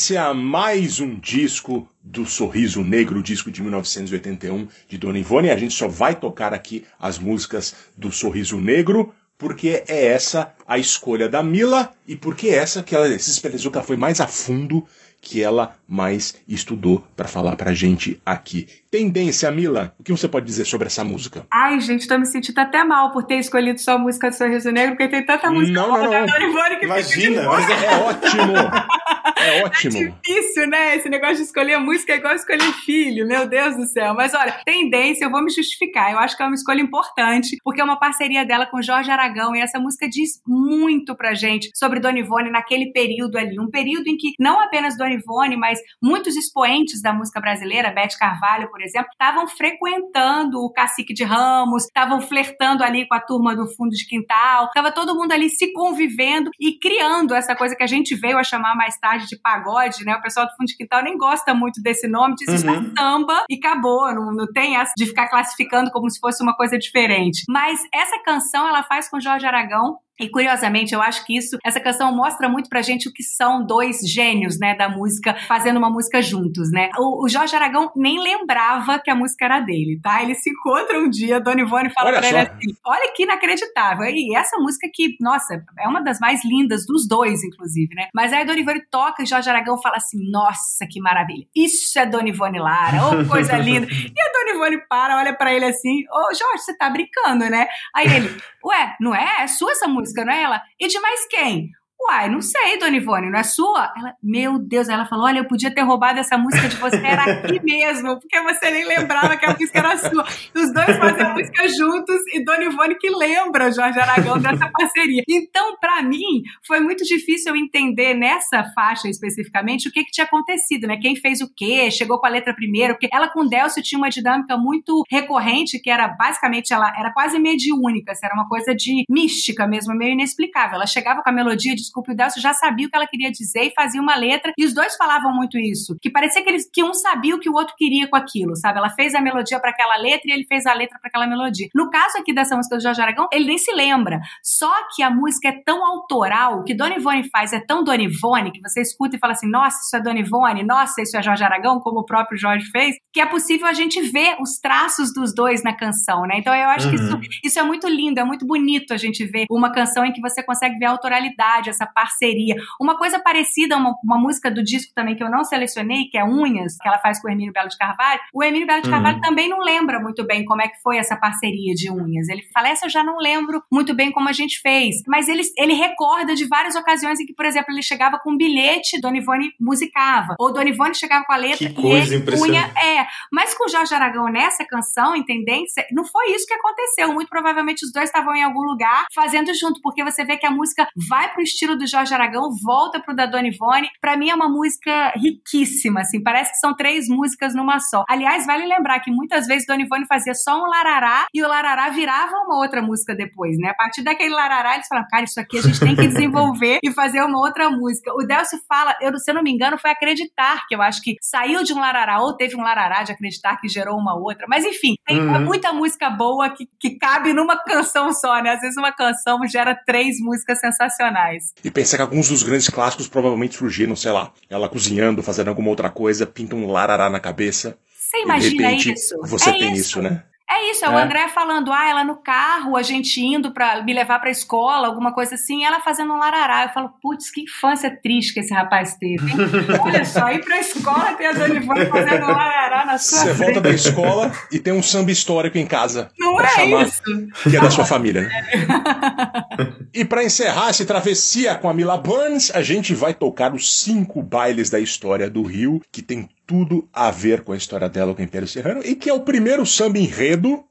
Tendência, mais um disco do Sorriso Negro, disco de 1981 de Dona Ivone. A gente só vai tocar aqui as músicas do Sorriso Negro, porque é essa a escolha da Mila e porque é essa que ela se especializou, que ela foi mais a fundo, que ela mais estudou para falar pra gente aqui. Tendência, Mila, o que você pode dizer sobre essa música? Ai, gente, tô me sentindo até mal por ter escolhido só a música do Sorriso Negro, porque tem tanta música Não, não, da não. Dona Ivone que Imagina, mas é É ótimo! É ótimo! difícil, né? Esse negócio de escolher música é igual escolher filho, meu Deus do céu. Mas olha, tendência, eu vou me justificar. Eu acho que é uma escolha importante, porque é uma parceria dela com Jorge Aragão, e essa música diz muito pra gente sobre Dona Ivone naquele período ali. Um período em que não apenas Dona Ivone, mas muitos expoentes da música brasileira, Beth Carvalho, por exemplo, estavam frequentando o Cacique de Ramos, estavam flertando ali com a turma do fundo de quintal, estava todo mundo ali se convivendo e criando essa coisa que a gente veio a chamar mais tarde de pagode, né? O pessoal do fundo de quintal nem gosta muito desse nome, diz isso é samba e acabou, não, não tem essa de ficar classificando como se fosse uma coisa diferente. Mas essa canção ela faz com Jorge Aragão E curiosamente, eu acho que isso, essa canção mostra muito pra gente o que são dois gênios, né, da música, fazendo uma música juntos, né? O, o Jorge Aragão nem lembrava que a música era dele, tá? Ele se encontra um dia, Dona Ivone fala Olha pra só. ele assim: olha que inacreditável. E essa música que, nossa, é uma das mais lindas dos dois, inclusive, né? Mas aí a Dona Ivone toca e Jorge Aragão fala assim: nossa, que maravilha. Isso é Dona Ivone Lara, ô coisa linda. E a Dona Ivone para, olha pra ele assim: ô Jorge, você tá brincando, né? Aí ele, ué, não é? É sua essa música, não é ela? E de mais quem? Uai, não sei, Dona Ivone, não é sua? Ela, meu Deus, ela falou: olha, eu podia ter roubado essa música de você, era aqui mesmo, porque você nem lembrava que a música era sua. Os dois fazem a música juntos e Dona Ivone que lembra Jorge Aragão dessa parceria. Então, pra mim, foi muito difícil eu entender nessa faixa especificamente o que, que tinha acontecido, né? Quem fez o quê, chegou com a letra primeiro, porque ela com o Delcio tinha uma dinâmica muito recorrente, que era basicamente, ela era quase mediúnica, assim, era uma coisa de mística mesmo, meio inexplicável. Ela chegava com a melodia, desculpa, e o Delcio já sabia o que ela queria dizer e fazia uma letra, e os dois falavam muito isso, que parecia que, eles, que um sabia o que o outro queria com aquilo, sabe? Ela fez a melodia para aquela letra e ele fez a letra para aquela melodia. No caso aqui dessa música do Jorge Aragão, ele nem se lembra. Só que a música é tão autoral, o que Dona Ivone faz é tão Dona Ivone, que você escuta e fala assim, nossa, isso é Dona Ivone, nossa, isso é Jorge Aragão, como o próprio Jorge fez, que é possível a gente ver os traços dos dois na canção, né? Então eu acho que isso, isso é muito lindo, é muito bonito a gente ver uma canção em que você consegue ver a autoralidade, essa parceria. Uma coisa parecida, uma, uma música do disco também que eu não selecionei, que é Unhas, que ela faz com o Emílio Belo de Carvalho. O Emílio Belo de Carvalho também não lembra muito bem como é que foi essa parceria de Unhas. Ele fala, essa eu já não lembro muito bem como a gente fez. Mas ele, ele recorda de várias ocasiões em que, por exemplo, ele chegava com um bilhete, Dona Ivone musicava. Ou Dona Ivone chegava com a letra Que coisa e ele punha é, mas com o Jorge Aragão nessa canção, em tendência, não foi isso que aconteceu. Muito provavelmente os dois estavam em algum lugar fazendo junto, porque você vê que a música vai pro estilo do Jorge Aragão, volta pro da Dona Ivone. Pra mim é uma música riquíssima, assim, parece que são três músicas numa só. Aliás, vale lembrar que muitas vezes Dona Ivone fazia só um larará e o larará virava uma outra música depois, né? A partir daquele larará, eles falaram, cara, isso aqui a gente tem que desenvolver e fazer uma outra música. O Delcio fala, eu, se eu não me engano, foi acreditar, que eu acho que saiu de um larará ou teve um larará de acreditar que gerou uma outra. Mas enfim, tem Uhum. muita música boa que, que cabe numa canção só, né? Às vezes uma canção gera três músicas sensacionais. E pensar que alguns dos grandes clássicos provavelmente surgiram, sei lá, ela cozinhando, fazendo alguma outra coisa, pinta um larará na cabeça. Você e de imagina repente isso? você é tem isso. isso, né? É isso, é o É. André falando, ah, ela no carro, a gente indo pra me levar pra escola, alguma coisa assim, ela fazendo um larará. Eu falo, putz, que infância triste que esse rapaz teve, hein? Olha só, ir pra escola ter a Dona Ivone fazendo um larará na sua Você volta da escola e tem um samba histórico em casa. Não é chamar, isso. Que é da sua família, né? E pra encerrar essa travessia com a Mila Burns, a gente vai tocar os cinco bailes da história do Rio, que tem tudo a ver com a história dela com o Império Serrano, e que é o primeiro samba enredo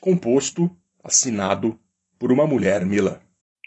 composto, assinado por uma mulher, Mila.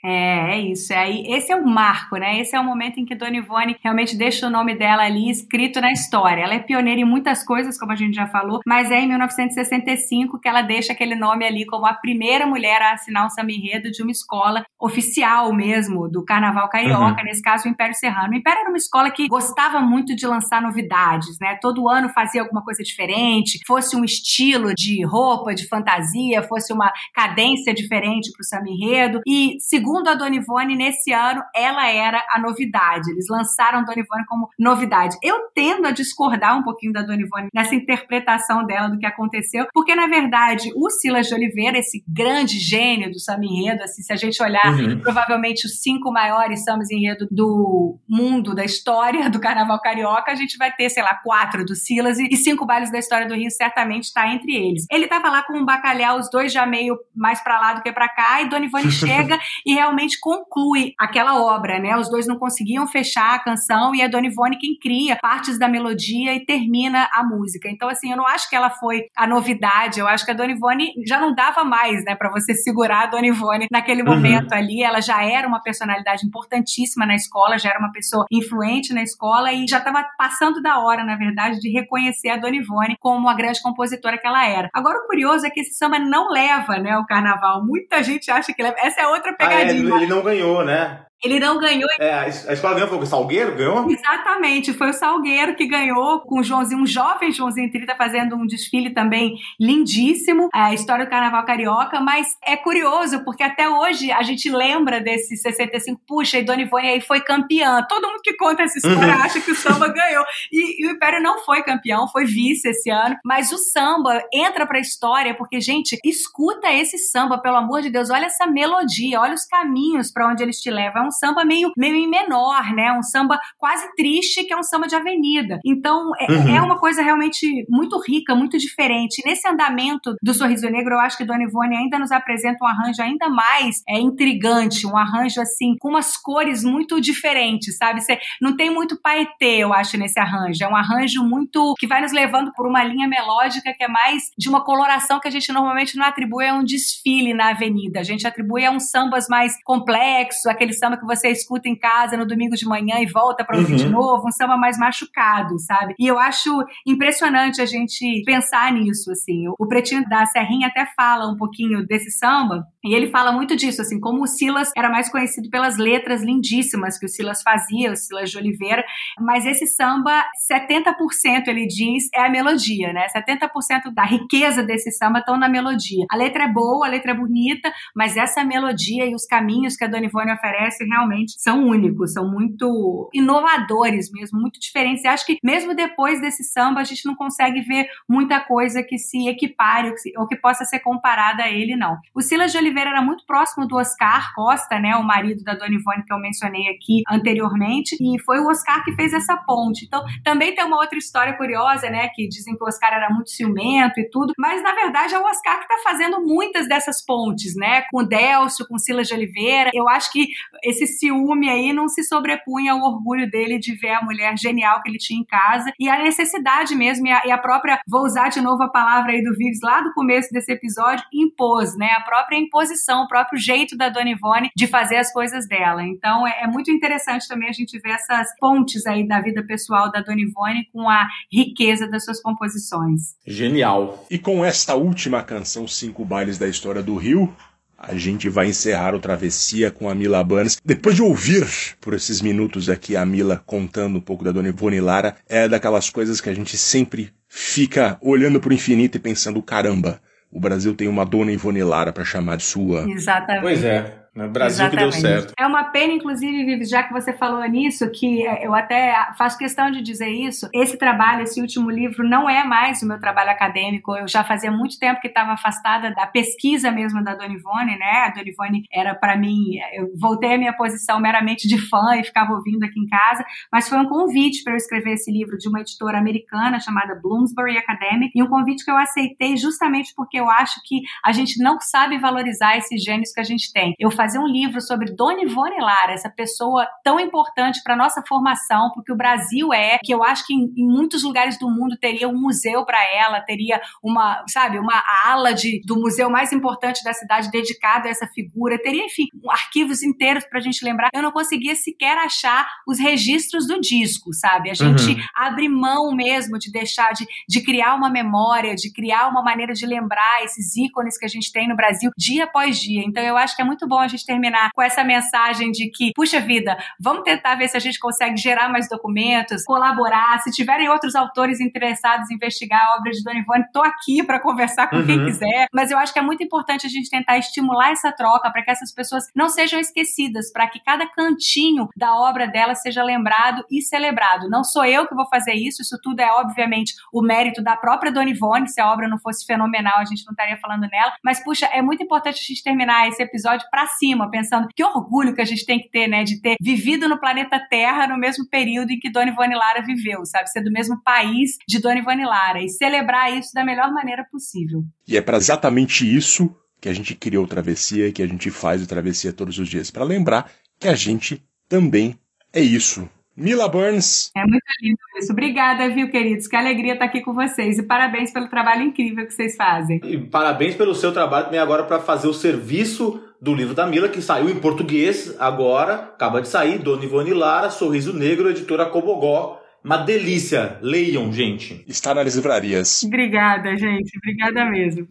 É, é isso. É aí, esse é o marco, né? Esse é o momento em que Dona Ivone realmente deixa o nome dela ali escrito na história. Ela é pioneira em muitas coisas, como a gente já falou, mas é em 1965 que ela deixa aquele nome ali como a primeira mulher a assinar um samba enredo de uma escola oficial mesmo, do Carnaval Carioca, nesse caso o Império Serrano. O Império era uma escola que gostava muito de lançar novidades, né? Todo ano fazia alguma coisa diferente, fosse um estilo de roupa, de fantasia, fosse uma cadência diferente para o samba enredo. E, segundo a Dona Ivone, nesse ano, ela era a novidade. Eles lançaram a Dona Ivone como novidade. Eu tendo a discordar um pouquinho da Dona Ivone nessa interpretação dela do que aconteceu, porque, na verdade, o Silas de Oliveira, esse grande gênio do samba enredo, assim, se a gente olhar Uhum. provavelmente os cinco maiores sambas enredo do mundo, da história do Carnaval Carioca, a gente vai ter, sei lá, quatro do Silas e, e cinco bailes da história do Rio certamente está entre eles. Ele tava lá com um bacalhau, os dois já meio mais pra lá do que pra cá, e Dona Ivone chega e realmente conclui aquela obra, né? Os dois não conseguiam fechar a canção e é Dona Ivone quem cria partes da melodia e termina a música. Então, assim, eu não acho que ela foi a novidade, eu acho que a Dona Ivone já não dava mais, né, pra você segurar a Dona Ivone naquele momento ali. Ela já era uma personalidade importantíssima na escola, já era uma pessoa influente na escola e já estava passando da hora, na verdade, de reconhecer a Dona Ivone como a grande compositora que ela era. Agora, o curioso é que esse samba não leva, né, o carnaval. Muita gente acha que leva. Essa é outra pegadinha. Ele, não ganhou, né? Ele não ganhou. É, a es- a escola ganhou, foi o Salgueiro, ganhou? Exatamente, foi o Salgueiro que ganhou com o Joãozinho, um jovem Joãozinho 30 fazendo um desfile também lindíssimo, a história do Carnaval Carioca, mas é curioso porque até hoje a gente lembra desse 65, puxa, e Dona Ivone aí foi campeã. Todo mundo que conta essa história Uhum. acha que o samba ganhou. E, e o Império não foi campeão, foi vice esse ano, mas o samba entra pra história porque, gente, escuta esse samba, pelo amor de Deus, olha essa melodia, olha os caminhos pra onde eles te levam. É um samba meio, meio em menor, né? Um samba quase triste, que é um samba de avenida. Então, é, Uhum. é uma coisa realmente muito rica, muito diferente. Nesse andamento do Sorriso Negro, eu acho que Dona Ivone ainda nos apresenta um arranjo ainda mais é, intrigante, um arranjo assim, com umas cores muito diferentes, sabe? Você não tem muito paetê, eu acho, nesse arranjo. É um arranjo muito que vai nos levando por uma linha melódica que é mais de uma coloração que a gente normalmente não atribui a um desfile na avenida. A gente atribui a uns sambas mais complexos, aquele samba que você escuta em casa no domingo de manhã e volta para ouvir Uhum. de novo, um samba mais machucado, sabe? E eu acho impressionante a gente pensar nisso, assim. O Pretinho da Serrinha até fala um pouquinho desse samba, e ele fala muito disso, assim, como o Silas era mais conhecido pelas letras lindíssimas que o Silas fazia, o Silas de Oliveira, mas esse samba, 70% ele diz é a melodia, né? 70% da riqueza desse samba estão na melodia. A letra é boa, a letra é bonita, mas essa melodia e os caminhos que a Dona Ivone oferece realmente são únicos, são muito inovadores mesmo, muito diferentes. E acho que mesmo depois desse samba a gente não consegue ver muita coisa que se equipare ou que, se- ou que possa ser comparada a ele, não. O Silas de Oliveira era muito próximo do Oscar Costa, né, o marido da Dona Ivone que eu mencionei aqui anteriormente, e foi o Oscar que fez essa ponte. Então, também tem uma outra história curiosa, né, que dizem que o Oscar era muito ciumento e tudo, mas na verdade é o Oscar que está fazendo muitas dessas pontes, né, com o Delcio, com o Silas de Oliveira. Eu acho que esse ciúme aí não se sobrepunha ao orgulho dele de ver a mulher genial que ele tinha em casa e a necessidade mesmo, e a, e a própria, vou usar de novo a palavra aí do Vives lá do começo desse episódio, impôs, né, a própria imposição, o próprio jeito da Dona Ivone de fazer as coisas dela. Então é, é muito interessante também a gente ver essas pontes aí da vida pessoal da Dona Ivone com a riqueza das suas composições. Genial. E com esta última canção, Cinco Bailes da História do Rio, a gente vai encerrar o Travessia com a Mila Banes. Depois de ouvir por esses minutos aqui a Mila contando um pouco da Dona Ivone Lara, é daquelas coisas que a gente sempre fica olhando pro infinito e pensando, caramba, o Brasil tem uma Dona Ivone Lara para chamar de sua. Exatamente. Pois é. No Brasil que deu Exatamente. certo. É uma pena, inclusive, Vivi, já que você falou nisso, que é, eu até faço questão de dizer isso. Esse trabalho, esse último livro, não é mais o meu trabalho acadêmico. Eu já fazia muito tempo que estava afastada da pesquisa mesmo da Dona Ivone, né? A Dona Ivone era, para mim, eu voltei à minha posição meramente de fã e ficava ouvindo aqui em casa, mas foi um convite para eu escrever esse livro de uma editora americana chamada Bloomsbury Academic, e um convite que eu aceitei justamente porque eu acho que a gente não sabe valorizar esses gênios que a gente tem. Eu fazer um livro sobre Dona Ivone Lara, essa pessoa tão importante para nossa formação, porque o Brasil é, que eu acho que em, em muitos lugares do mundo teria um museu para ela, teria uma, sabe, uma ala de, do museu mais importante da cidade dedicado a essa figura, teria, enfim, arquivos inteiros para a gente lembrar. Eu não conseguia sequer achar os registros do disco, sabe? A gente Uhum. abre mão mesmo de deixar, de, de criar uma memória, de criar uma maneira de lembrar esses ícones que a gente tem no Brasil dia após dia. Então eu acho que é muito bom a gente terminar com essa mensagem de que, puxa vida, vamos tentar ver se a gente consegue gerar mais documentos, colaborar. Se tiverem outros autores interessados em investigar a obra de Dona Ivone, tô aqui para conversar com quem Uhum. quiser. Mas eu acho que é muito importante a gente tentar estimular essa troca para que essas pessoas não sejam esquecidas, para que cada cantinho da obra dela seja lembrado e celebrado. Não sou eu que vou fazer isso, isso tudo é obviamente o mérito da própria Dona Ivone. Se a obra não fosse fenomenal, a gente não estaria falando nela. Mas puxa, é muito importante a gente terminar esse episódio para cima, pensando que orgulho que a gente tem que ter, né, de ter vivido no planeta Terra no mesmo período em que Dona Ivone Lara viveu, sabe? Ser do mesmo país de Dona Ivone Lara e celebrar isso da melhor maneira possível. E é para exatamente isso que a gente criou o Travessia e que a gente faz o Travessia todos os dias. Para lembrar que a gente também é isso. Mila Burns, É muito lindo isso. Obrigada, viu, queridos? Que alegria estar aqui com vocês e parabéns pelo trabalho incrível que vocês fazem. E parabéns pelo seu trabalho também agora para fazer o serviço do livro da Mila, que saiu em português agora, acaba de sair, Dona Ivone Lara, Sorriso Negro, editora Cobogó. Uma delícia. Leiam, gente. está nas livrarias. Obrigada, gente. Obrigada mesmo.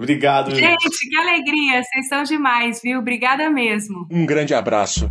Obrigado, gente. Gente, que alegria. Vocês são demais, viu? Obrigada mesmo. Um grande abraço.